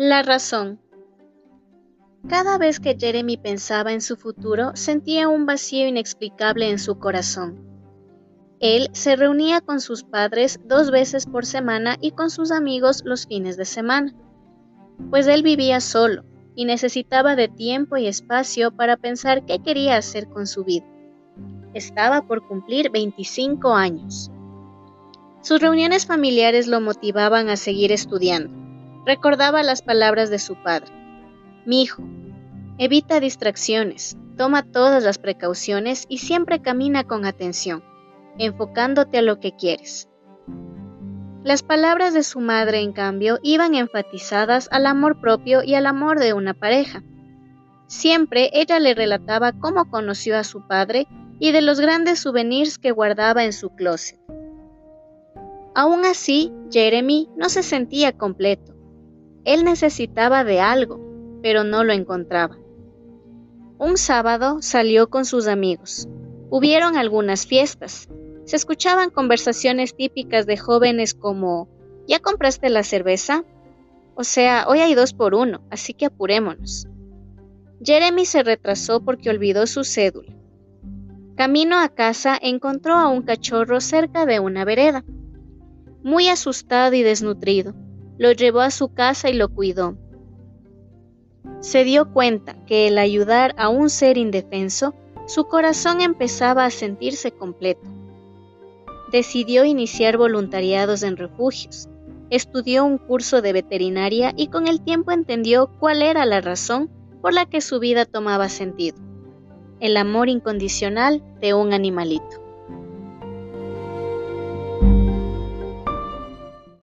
La razón. Cada vez que Jeremy pensaba en su futuro, sentía un vacío inexplicable en su corazón. Él se reunía con sus padres dos veces por semana y con sus amigos los fines de semana, pues él vivía solo y necesitaba de tiempo y espacio para pensar qué quería hacer con su vida. Estaba por cumplir 25 años. Sus reuniones familiares lo motivaban a seguir estudiando recordaba las palabras de su padre. Mi hijo, evita distracciones, toma todas las precauciones y siempre camina con atención, enfocándote a lo que quieres. Las palabras de su madre, en cambio, iban enfatizadas al amor propio y al amor de una pareja. Siempre ella le relataba cómo conoció a su padre y de los grandes souvenirs que guardaba en su closet. Aún así, Jeremy no se sentía completo. Él necesitaba de algo, pero no lo encontraba. Un sábado salió con sus amigos. Hubieron algunas fiestas. Se escuchaban conversaciones típicas de jóvenes como ¿Ya compraste la cerveza? O sea, hoy hay dos por uno, así que apurémonos. Jeremy se retrasó porque olvidó su cédula. Camino a casa encontró a un cachorro cerca de una vereda, muy asustado y desnutrido lo llevó a su casa y lo cuidó. Se dio cuenta que el ayudar a un ser indefenso, su corazón empezaba a sentirse completo. Decidió iniciar voluntariados en refugios, estudió un curso de veterinaria y con el tiempo entendió cuál era la razón por la que su vida tomaba sentido, el amor incondicional de un animalito.